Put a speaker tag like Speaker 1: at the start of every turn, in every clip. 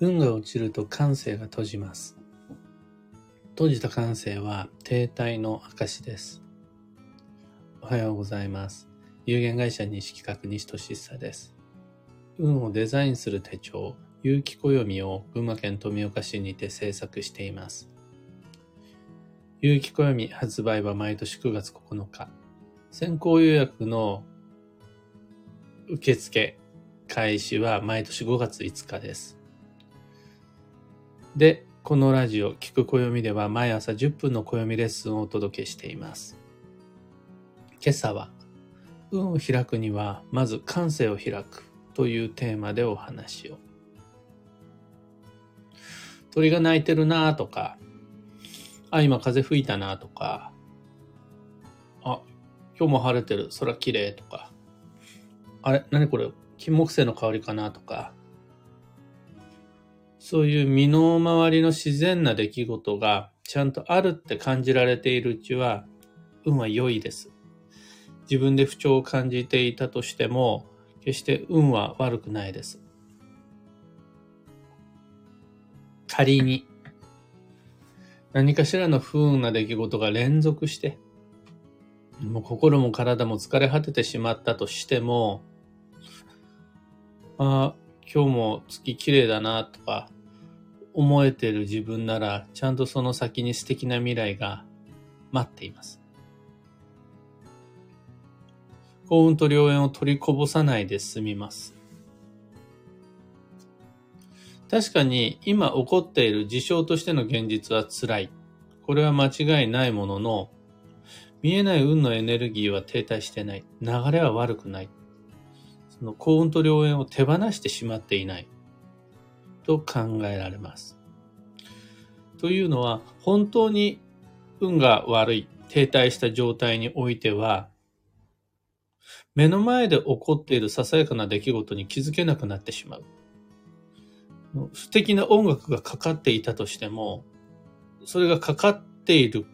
Speaker 1: 運が落ちると感性が閉じます。閉じた感性は停滞の証です。おはようございます。有限会社西企画西俊久です。運をデザインする手帳、有機暦を群馬県富岡市にて制作しています。有機暦発売は毎年9月9日。先行予約の受付開始は毎年5月5日です。で、このラジオ、聞く暦では毎朝10分の暦レッスンをお届けしています。今朝は、運を開くには、まず感性を開くというテーマでお話を。鳥が鳴いてるなとか、あ、今風吹いたなとか、あ、今日も晴れてる、空綺麗とか、あれ、何これ、金木犀の香りかなとか、そういう身の回りの自然な出来事がちゃんとあるって感じられているうちは、運は良いです。自分で不調を感じていたとしても、決して運は悪くないです。仮に、何かしらの不運な出来事が連続して、もう心も体も疲れ果ててしまったとしても、あ今日も月綺麗だなとか思えてる自分なら、ちゃんとその先に素敵な未来が待っています。幸運と良縁を取りこぼさないで済みます。確かに今起こっている事象としての現実は辛い。これは間違いないものの、見えない運のエネルギーは停滞してない。流れは悪くない。その幸運と良縁を手放してしまっていない。と考えられます。というのは、本当に運が悪い、停滞した状態においては、目の前で起こっているささやかな出来事に気づけなくなってしまう。素敵な音楽がかかっていたとしても、それがかかっている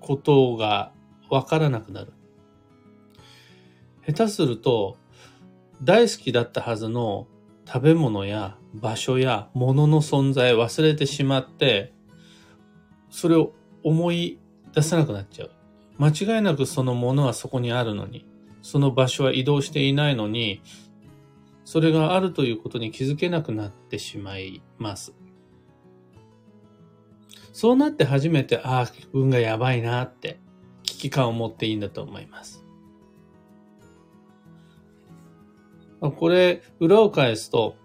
Speaker 1: ことがわからなくなる。下手すると、大好きだったはずの食べ物や場所や物の存在忘れてしまって、それを思い出せなくなっちゃう。間違いなくそのものはそこにあるのに、その場所は移動していないのに、それがあるということに気づけなくなってしまいます。そうなって初めて、ああ、運がやばいなって危機感を持っていいんだと思います。これ、裏を返すと、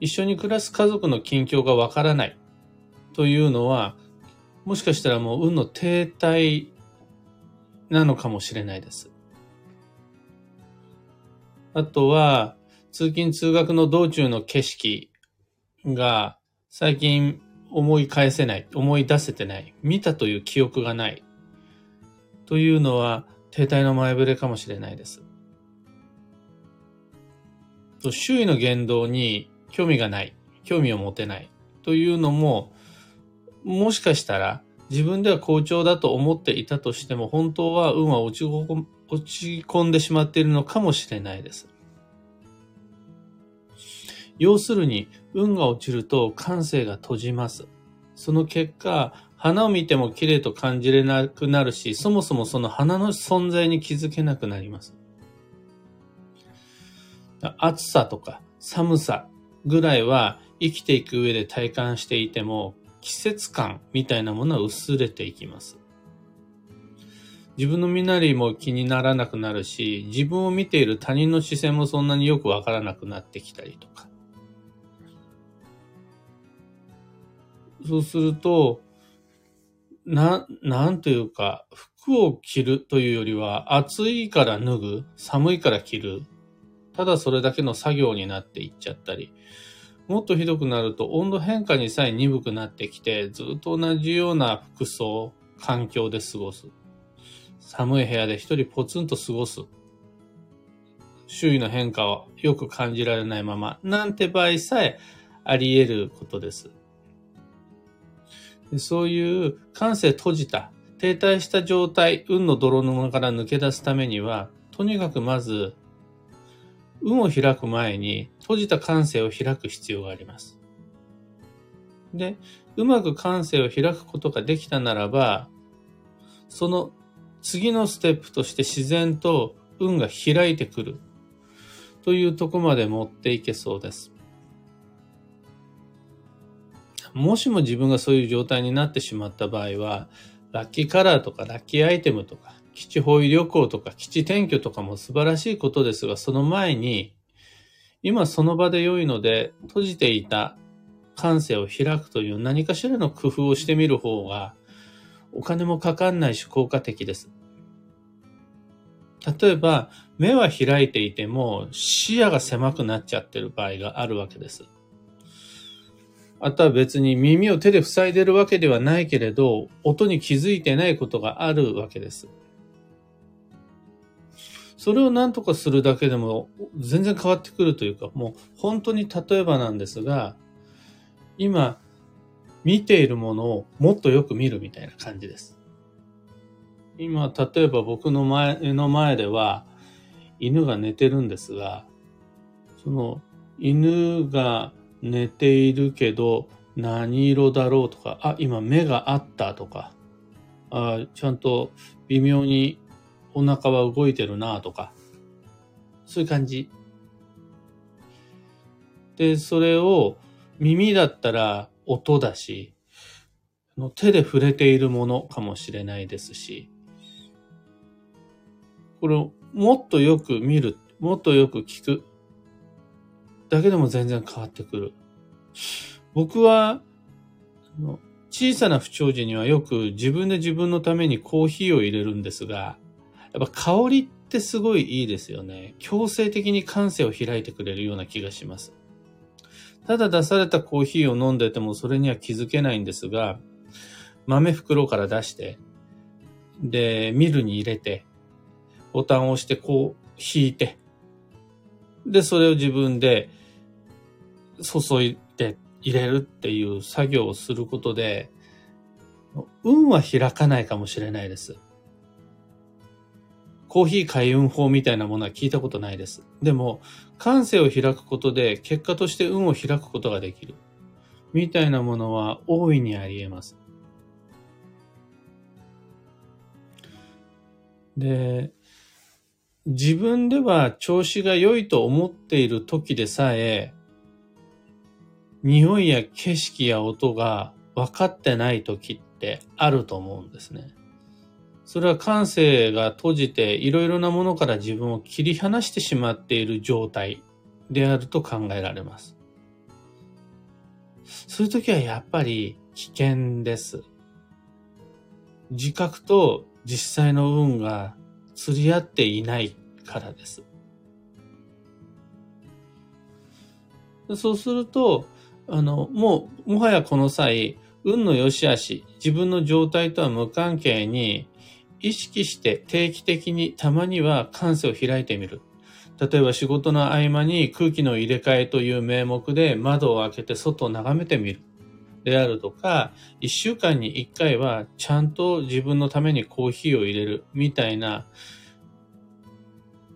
Speaker 1: 一緒に暮らす家族の近況がわからないというのは、もしかしたらもう運の停滞なのかもしれないです。あとは、通勤通学の道中の景色が最近思い返せない、思い出せてない、見たという記憶がないというのは停滞の前触れかもしれないです。周囲の言動に興味がない、興味を持てないというのも、もしかしたら自分では好調だと思っていたとしても、本当は運は落ち込んでしまっているのかもしれないです。要するに、運が落ちると感性が閉じます。その結果、花を見ても綺麗と感じれなくなるし、そもそもその花の存在に気づけなくなります。暑さとか寒さぐらいは生きていく上で体感していても、季節感みたいなものは薄れていきます。自分の身なりも気にならなくなるし、自分を見ている他人の視線もそんなによくわからなくなってきたりとか。そうすると、な、なんというか、服を着るというよりは、暑いから脱ぐ、寒いから着る、ただそれだけの作業になっていっちゃったり、もっとひどくなると温度変化にさえ鈍くなってきて、ずっと同じような服装、環境で過ごす。寒い部屋で一人ポツンと過ごす。周囲の変化をよく感じられないまま、なんて場合さえあり得ることです。そういう感性閉じた、停滞した状態、運の泥沼から抜け出すためには、とにかくまず、運を開く前に閉じた感性を開く必要があります。で、うまく感性を開くことができたならば、その次のステップとして自然と運が開いてくるというとこまで持っていけそうです。もしも自分がそういう状態になってしまった場合は、ラッキーカラーとかラッキーアイテムとか、基地方位旅行とか基地転居とかも素晴らしいことですが、その前に、今その場で良いので、閉じていた感性を開くという何かしらの工夫をしてみる方が、お金もかかんないし効果的です。例えば、目は開いていても視野が狭くなっちゃってる場合があるわけです。あとは別に耳を手で塞いでるわけではないけれど、音に気づいてないことがあるわけです。それを何とかするだけでも全然変わってくるというか、もう本当に例えばなんですが、今見ているものをもっとよく見るみたいな感じです。今、例えば僕の前の前では犬が寝てるんですが、その犬が寝ているけど何色だろうとか、あ、今目があったとか、あちゃんと微妙にお腹は動いてるなとか、そういう感じ。で、それを耳だったら音だし、手で触れているものかもしれないですし、これをもっとよく見る、もっとよく聞くだけでも全然変わってくる。僕は、小さな不調時にはよく自分で自分のためにコーヒーを入れるんですが、やっぱ香りってすごいいいですよね。強制的に感性を開いてくれるような気がします。ただ出されたコーヒーを飲んでてもそれには気づけないんですが、豆袋から出して、で、ミルに入れて、ボタンを押してこう引いて、で、それを自分で注いで入れるっていう作業をすることで、運は開かないかもしれないです。コーヒー開運法みたいなものは聞いたことないです。でも、感性を開くことで結果として運を開くことができる。みたいなものは大いにあり得ます。で、自分では調子が良いと思っている時でさえ、匂いや景色や音が分かってない時ってあると思うんですね。それは感性が閉じていろいろなものから自分を切り離してしまっている状態であると考えられます。そういう時はやっぱり危険です。自覚と実際の運が釣り合っていないからです。そうすると、あの、もう、もはやこの際、運の良し悪し、自分の状態とは無関係に、意識して定期的にたまには感性を開いてみる。例えば仕事の合間に空気の入れ替えという名目で窓を開けて外を眺めてみる。であるとか、一週間に一回はちゃんと自分のためにコーヒーを入れるみたいな、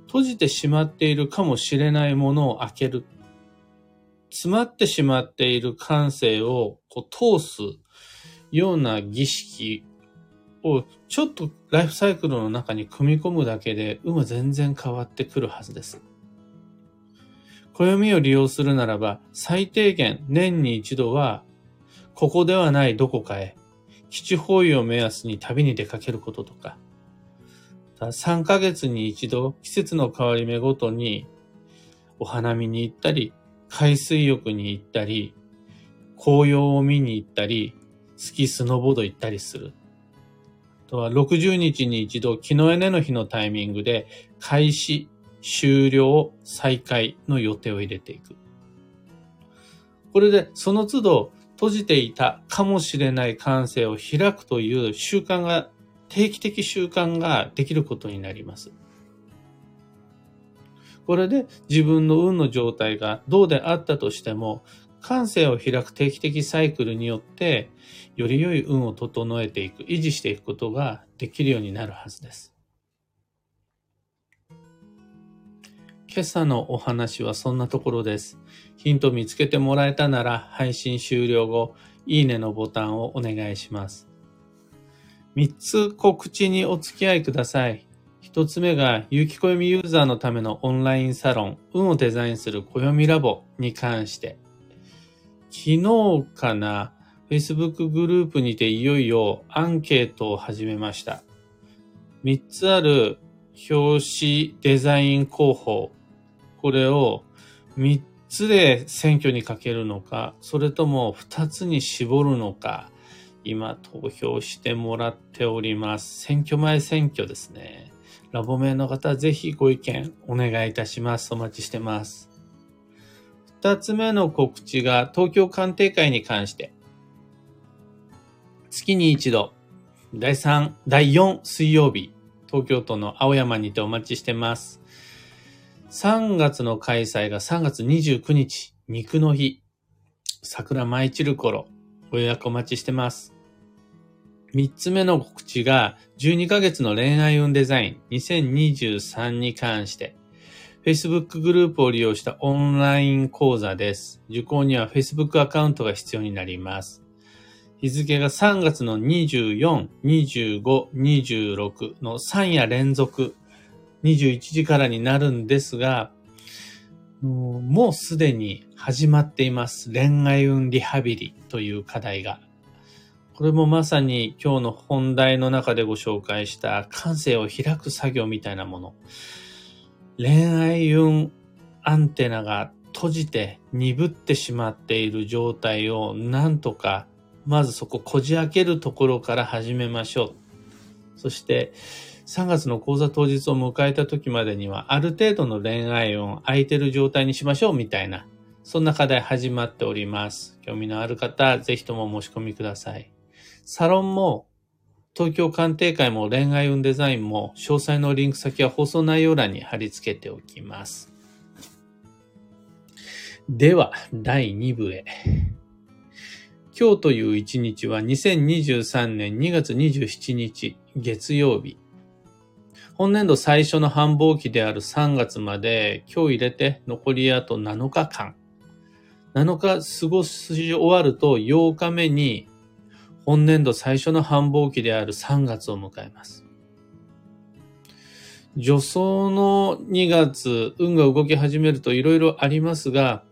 Speaker 1: 閉じてしまっているかもしれないものを開ける。詰まってしまっている感性をこう通すような儀式をちょっとライフサイクルの中に組み込むだけで運は全然変わってくるはずです。暦を利用するならば最低限年に一度はここではないどこかへ基地方位を目安に旅に出かけることとか3ヶ月に一度季節の変わり目ごとにお花見に行ったり、海水浴に行ったり、紅葉を見に行ったり、スキースノボード行ったりする。とは60日に一度、木のエネの日のタイミングで開始、終了、再開の予定を入れていく。これでその都度閉じていたかもしれない感性を開くという習慣が定期的習慣ができることになります。これで自分の運の状態がどうであったとしても、感性を開く定期的サイクルによって、より良い運を整えていく、維持していくことができるようになるはずです。今朝のお話はそんなところです。ヒント見つけてもらえたなら配信終了後、いいねのボタンをお願いします。3つ告知にお付き合いください。1つ目が、有機暦ユーザーのためのオンラインサロン、運をデザインする暦ラボに関して。昨日かな、Facebook グループにていよいよアンケートを始めました。3つある表紙デザイン候補。これを3つで選挙にかけるのか、それとも2つに絞るのか、今投票してもらっております。選挙前選挙ですね。ラボ名の方、ぜひご意見お願いいたします。お待ちしてます。2つ目の告知が東京鑑定会に関して。月に一度、第3、第4水曜日、東京都の青山にてお待ちしてます。3月の開催が3月29日、肉の日。桜舞い散る頃、ご予約お待ちしてます。3つ目の告知が、12ヶ月の恋愛運デザイン2023に関して、Facebook グループを利用したオンライン講座です。受講には Facebook アカウントが必要になります。日付が3月の24、25、26の3夜連続21時からになるんですが、もうもうすでに始まっています。恋愛運リハビリという課題が。これもまさに今日の本題の中でご紹介した感性を開く作業みたいなもの。恋愛運アンテナが閉じて鈍ってしまっている状態をなんとかまずそここじ開けるところから始めましょう。そして3月の講座当日を迎えた時までにはある程度の恋愛運空いてる状態にしましょうみたいなそんな課題始まっております。興味のある方、ぜひともお申し込みください。サロンも東京鑑定会も恋愛運デザインも詳細のリンク先は放送内容欄に貼り付けておきます。では、第2部へ。今日という一日は2023年2月27日月曜日。本年度最初の繁忙期である3月まで今日入れて残りあと7日間。7日過ごし終わると8日目に本年度最初の繁忙期である3月を迎えます。助走の2月、運が動き始めるといろいろありますが、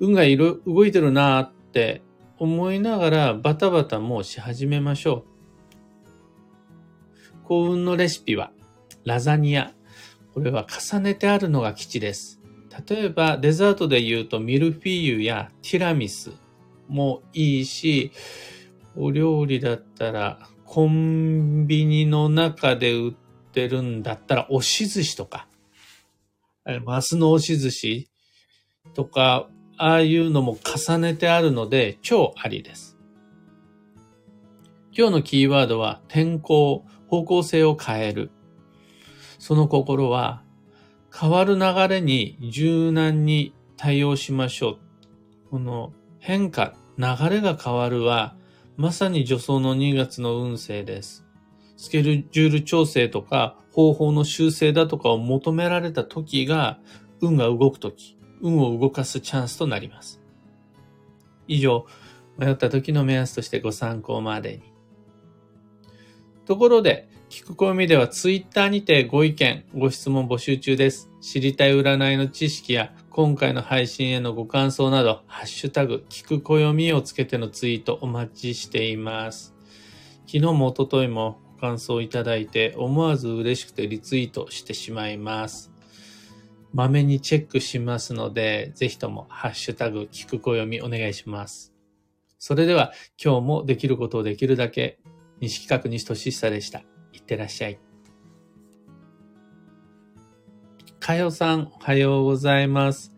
Speaker 1: 運がいろ動いてるなーって思いながらバタバタもうし始めましょう。幸運のレシピはラザニア。これは重ねてあるのが基地です。例えばデザートで言うとミルフィーユやティラミスもいいし、お料理だったら、コンビニの中で売ってるんだったら、押し寿司とか、マスの押し寿司とか、ああいうのも重ねてあるので、超ありです。今日のキーワードは、天候、方向性を変える。その心は、変わる流れに柔軟に対応しましょう。この変化、流れが変わるは、まさに助走の2月の運勢です。スケジュール調整とか方法の修正だとかを求められた時が運が動く時、運を動かすチャンスとなります。以上、迷った時の目安としてご参考までに。ところで、聞く暦ではツイッターにてご意見、ご質問募集中です。知りたい占いの知識や今回の配信へのご感想など、ハッシュタグ、聞く暦をつけてのツイートお待ちしています。昨日も一昨日もご感想いただいて、思わず嬉しくてリツイートしてしまいます。まめにチェックしますので、ぜひともハッシュタグ、聞く暦お願いします。それでは、今日もできることをできるだけ、西企画西俊久でした。いってらっしゃい。かよさん、おはようございます。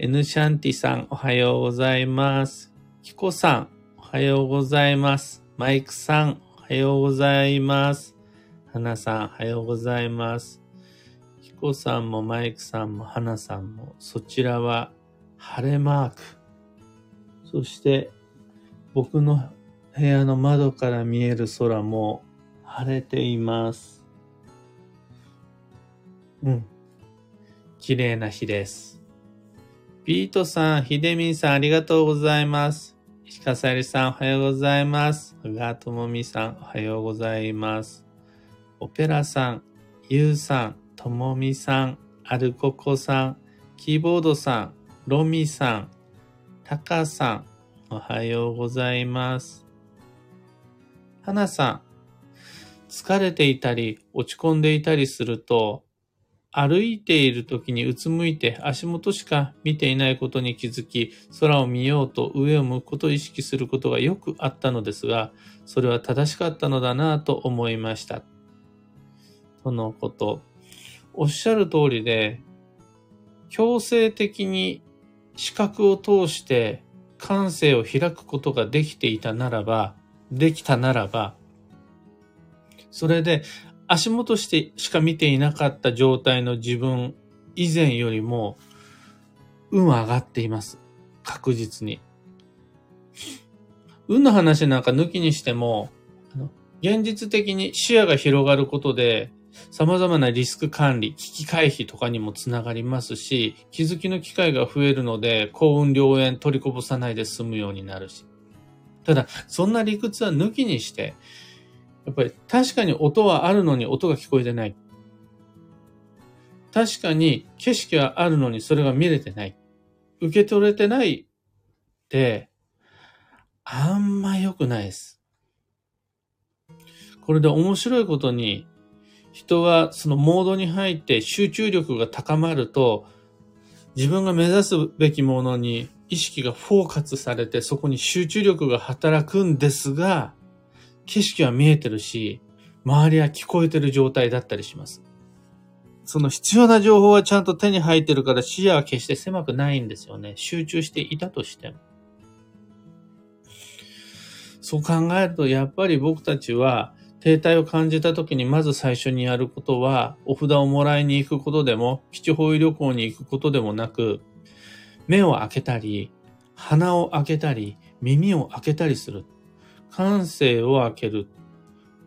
Speaker 1: エヌシャンティさん、おはようございます。キコさん、おはようございます。マイクさん、おはようございます。花さん、おはようございます。キコさんもマイクさんも花さんも、そちらは晴れマーク。そして、僕の部屋の窓から見える空も晴れています。うん。綺麗な日です。ビートさん、ひでみんさん、ありがとうございます。石川さゆりさん、おはようございます。小川ともみさん、おはようございます。オペラさん、ゆうさん、ともみさん、アルココさん、キーボードさん、ロミさん、タカさん、おはようございます。はなさん、疲れていたり、落ち込んでいたりすると、歩いている時にうつむいて足元しか見ていないことに気づき、空を見ようと上を向くことを意識することがよくあったのですが、それは正しかったのだなぁと思いました。とのこと。おっしゃる通りで、強制的に視覚を通して感性を開くことができていたならば、できたならば、それで足元してしか見ていなかった状態の自分以前よりも運は上がっています。確実に。運の話なんか抜きにしても、現実的に視野が広がることで、様々なリスク管理、危機回避とかにもつながりますし、気づきの機会が増えるので、幸運良縁取りこぼさないで済むようになるし。ただ、そんな理屈は抜きにして、やっぱり確かに音はあるのに音が聞こえてない。確かに景色はあるのにそれが見れてない。受け取れてないって、あんま良くないです。これで面白いことに、人はそのモードに入って集中力が高まると、自分が目指すべきものに意識がフォーカスされて、そこに集中力が働くんですが、景色は見えてるし、周りは聞こえてる状態だったりします。その必要な情報はちゃんと手に入ってるから視野は決して狭くないんですよね。集中していたとしても。そう考えると、やっぱり僕たちは停滞を感じた時にまず最初にやることは、お札をもらいに行くことでも、基地方位旅行に行くことでもなく、目を開けたり、鼻を開けたり、耳を開けたりする。感性を開ける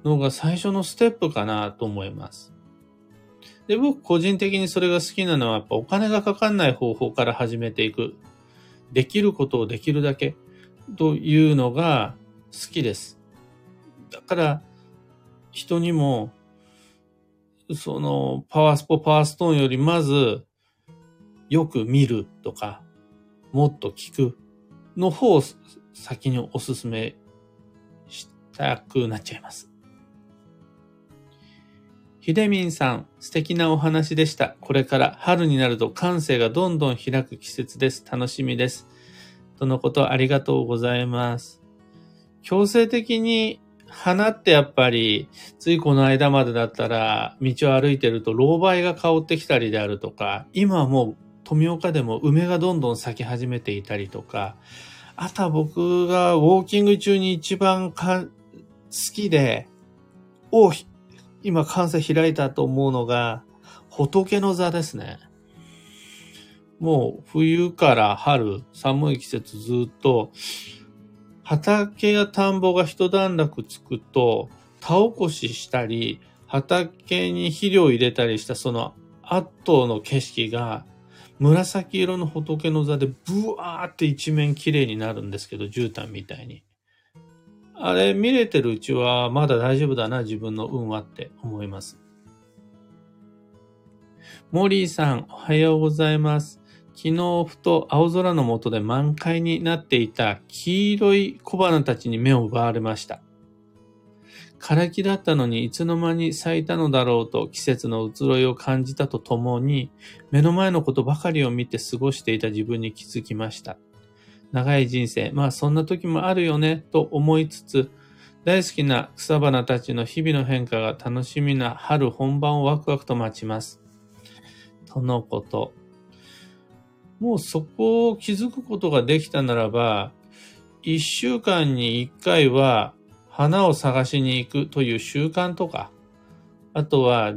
Speaker 1: のが最初のステップかなと思います。で、僕個人的にそれが好きなのはやっぱお金がかかんない方法から始めていく。できることをできるだけというのが好きです。だから人にもそのパワースポパワーストーンよりまずよく見るとかもっと聞くの方を先にお勧めたくなっちゃいます。ひでみんさん、素敵なお話でした。これから春になると感性がどんどん開く季節です。楽しみです。とのことありがとうございます。強制的に花ってやっぱり、ついこの間までだったら、道を歩いてると、老梅が香ってきたりであるとか、今はもう富岡でも梅がどんどん咲き始めていたりとか、あとは僕がウォーキング中に一番か好きで、お今感性開いたと思うのが、仏の座ですね。もう冬から春、寒い季節ずっと、畑や田んぼが一段落つくと、田起こししたり、畑に肥料入れたりしたその後の景色が、紫色の仏の座でブワーって一面綺麗になるんですけど、絨毯みたいに。あれ見れてるうちはまだ大丈夫だな、自分の運はって思います。モリーさん、おはようございます。昨日ふと青空の下で満開になっていた黄色い小花たちに目を奪われました。枯れ木だったのにいつの間に咲いたのだろうと季節の移ろいを感じたとともに、目の前のことばかりを見て過ごしていた自分に気づきました。長い人生、まあそんな時もあるよね、と思いつつ、大好きな草花たちの日々の変化が楽しみな春本番をワクワクと待ちます。とのこと。もうそこを気づくことができたならば、一週間に一回は花を探しに行くという習慣とか、あとは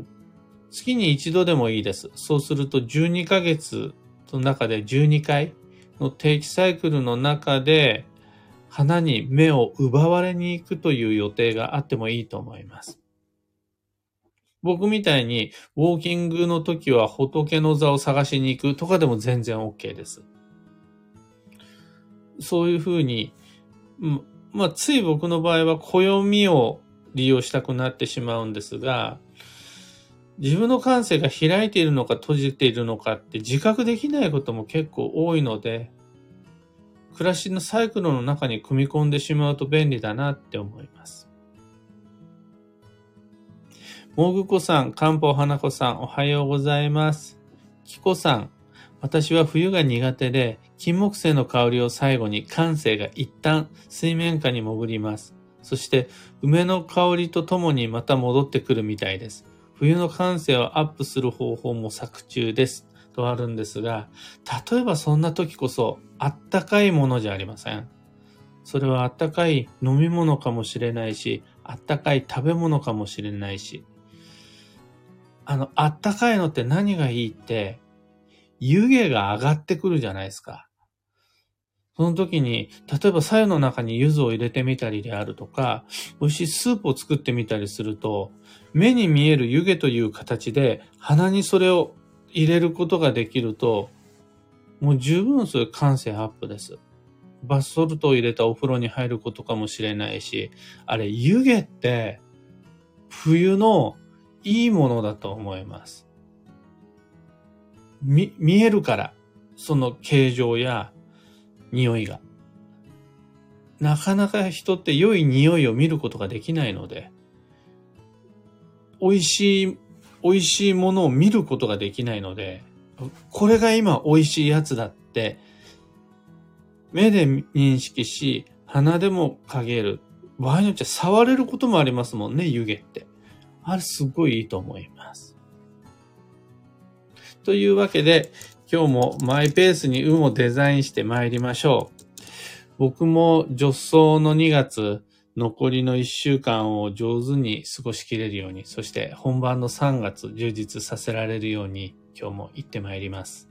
Speaker 1: 月に一度でもいいです。そうすると12ヶ月の中で12回の定期サイクルの中で花に目を奪われに行くという予定があってもいいと思います。僕みたいにウォーキングの時は仏の座を探しに行くとかでも全然 OK です。そういうふうに、まあ、つい僕の場合は暦を利用したくなってしまうんですが、自分の感性が開いているのか閉じているのかって自覚できないことも結構多いので、暮らしのサイクルの中に組み込んでしまうと便利だなって思います。もぐこさん、かんぽ花子さん、おはようございます。きこさん、私は冬が苦手で、金木犀の香りを最後に感性が一旦水面下に潜ります。そして梅の香りとともにまた戻ってくるみたいです。冬の感性をアップする方法も作中です。とあるんですが、例えばそんな時こそあったかいものじゃありません。それはあったかい飲み物かもしれないし、あったかい食べ物かもしれないし、あの、あったかいのって何がいいって、湯気が上がってくるじゃないですか。その時に、例えば左右の中に柚子を入れてみたりであるとか、美味しいスープを作ってみたりすると、目に見える湯気という形で鼻にそれを入れることができると、もう十分それ感性アップです。バスソルトを入れたお風呂に入ることかもしれないし、あれ湯気って冬のいいものだと思います。見、見えるから、その形状や匂いが。なかなか人って良い匂いを見ることができないので、美味しい、美味しいものを見ることができないので、これが今美味しいやつだって、目で認識し、鼻でも嗅げる。場合によっては触れることもありますもんね、湯気って。あれすごいいいと思います。というわけで、今日もマイペースに運をデザインして参りましょう。僕も助走の2月、残りの1週間を上手に過ごしきれるように、そして本番の3月充実させられるように、今日も行って参ります。